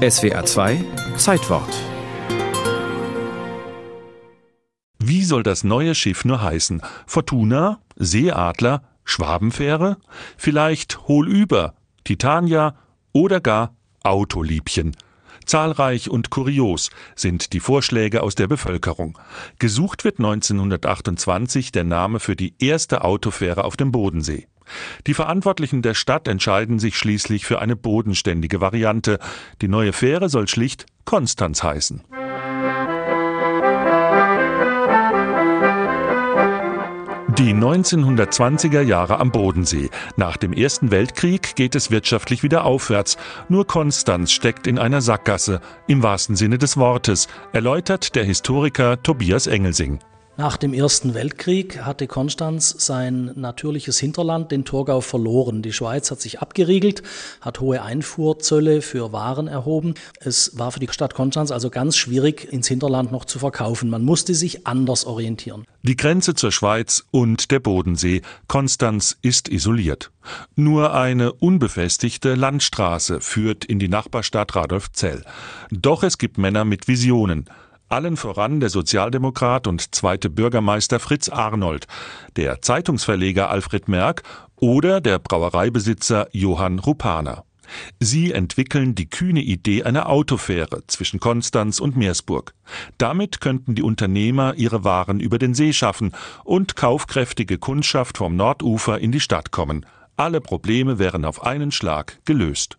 SWA 2 Zeitwort Wie soll das neue Schiff nur heißen? Fortuna? Seeadler? Schwabenfähre? Vielleicht Hohlüber? Titania? Oder gar Autoliebchen? Zahlreich und kurios sind die Vorschläge aus der Bevölkerung. Gesucht wird 1928 der Name für die erste Autofähre auf dem Bodensee. Die Verantwortlichen der Stadt entscheiden sich schließlich für eine bodenständige Variante. Die neue Fähre soll schlicht Konstanz heißen. Die 1920er Jahre am Bodensee. Nach dem Ersten Weltkrieg geht es wirtschaftlich wieder aufwärts. Nur Konstanz steckt in einer Sackgasse, im wahrsten Sinne des Wortes, erläutert der Historiker Tobias Engelsing. Nach dem Ersten Weltkrieg hatte Konstanz sein natürliches Hinterland, den Torgau, verloren. Die Schweiz hat sich abgeriegelt, hat hohe Einfuhrzölle für Waren erhoben. Es war für die Stadt Konstanz also ganz schwierig, ins Hinterland noch zu verkaufen. Man musste sich anders orientieren. Die Grenze zur Schweiz und der Bodensee. Konstanz ist isoliert. Nur eine unbefestigte Landstraße führt in die Nachbarstadt Radolfzell. Doch es gibt Männer mit Visionen allen voran der Sozialdemokrat und zweite Bürgermeister Fritz Arnold, der Zeitungsverleger Alfred Merck oder der Brauereibesitzer Johann Rupaner. Sie entwickeln die kühne Idee einer Autofähre zwischen Konstanz und Meersburg. Damit könnten die Unternehmer ihre Waren über den See schaffen und kaufkräftige Kundschaft vom Nordufer in die Stadt kommen. Alle Probleme wären auf einen Schlag gelöst.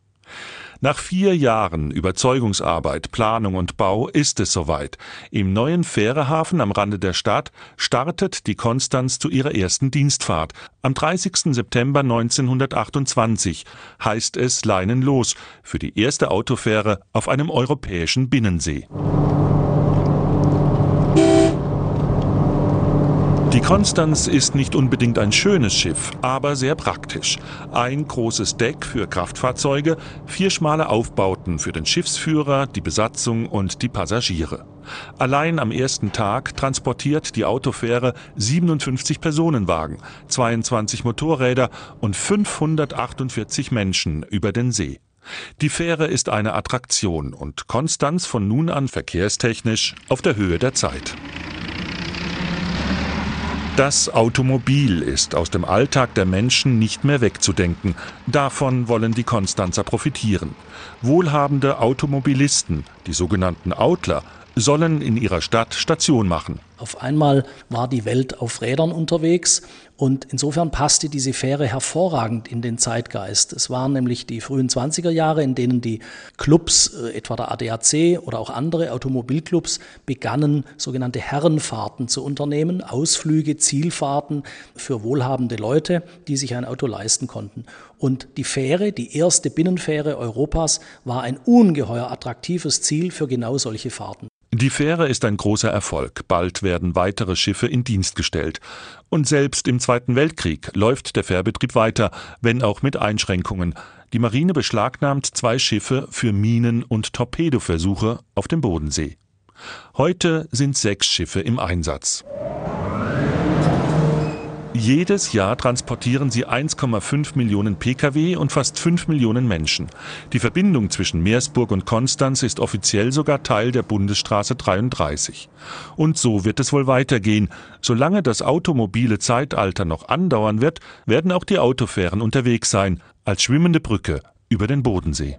Nach vier Jahren Überzeugungsarbeit, Planung und Bau ist es soweit. Im neuen Fährehafen am Rande der Stadt startet die Konstanz zu ihrer ersten Dienstfahrt. Am 30. September 1928 heißt es Leinen los für die erste Autofähre auf einem europäischen Binnensee. Die Konstanz ist nicht unbedingt ein schönes Schiff, aber sehr praktisch. Ein großes Deck für Kraftfahrzeuge, vier schmale Aufbauten für den Schiffsführer, die Besatzung und die Passagiere. Allein am ersten Tag transportiert die Autofähre 57 Personenwagen, 22 Motorräder und 548 Menschen über den See. Die Fähre ist eine Attraktion und Konstanz von nun an verkehrstechnisch auf der Höhe der Zeit. Das Automobil ist aus dem Alltag der Menschen nicht mehr wegzudenken. Davon wollen die Konstanzer profitieren. Wohlhabende Automobilisten, die sogenannten Outler, sollen in ihrer Stadt Station machen. Auf einmal war die Welt auf Rädern unterwegs und insofern passte diese Fähre hervorragend in den Zeitgeist. Es waren nämlich die frühen 20er Jahre, in denen die Clubs, äh, etwa der ADAC oder auch andere Automobilclubs, begannen, sogenannte Herrenfahrten zu unternehmen, Ausflüge, Zielfahrten für wohlhabende Leute, die sich ein Auto leisten konnten. Und die Fähre, die erste Binnenfähre Europas, war ein ungeheuer attraktives Ziel für genau solche Fahrten. Die Fähre ist ein großer Erfolg. Bald werden weitere Schiffe in Dienst gestellt. Und selbst im Zweiten Weltkrieg läuft der Fährbetrieb weiter, wenn auch mit Einschränkungen. Die Marine beschlagnahmt zwei Schiffe für Minen- und Torpedoversuche auf dem Bodensee. Heute sind sechs Schiffe im Einsatz. Jedes Jahr transportieren sie 1,5 Millionen Pkw und fast 5 Millionen Menschen. Die Verbindung zwischen Meersburg und Konstanz ist offiziell sogar Teil der Bundesstraße 33. Und so wird es wohl weitergehen. Solange das automobile Zeitalter noch andauern wird, werden auch die Autofähren unterwegs sein, als schwimmende Brücke über den Bodensee.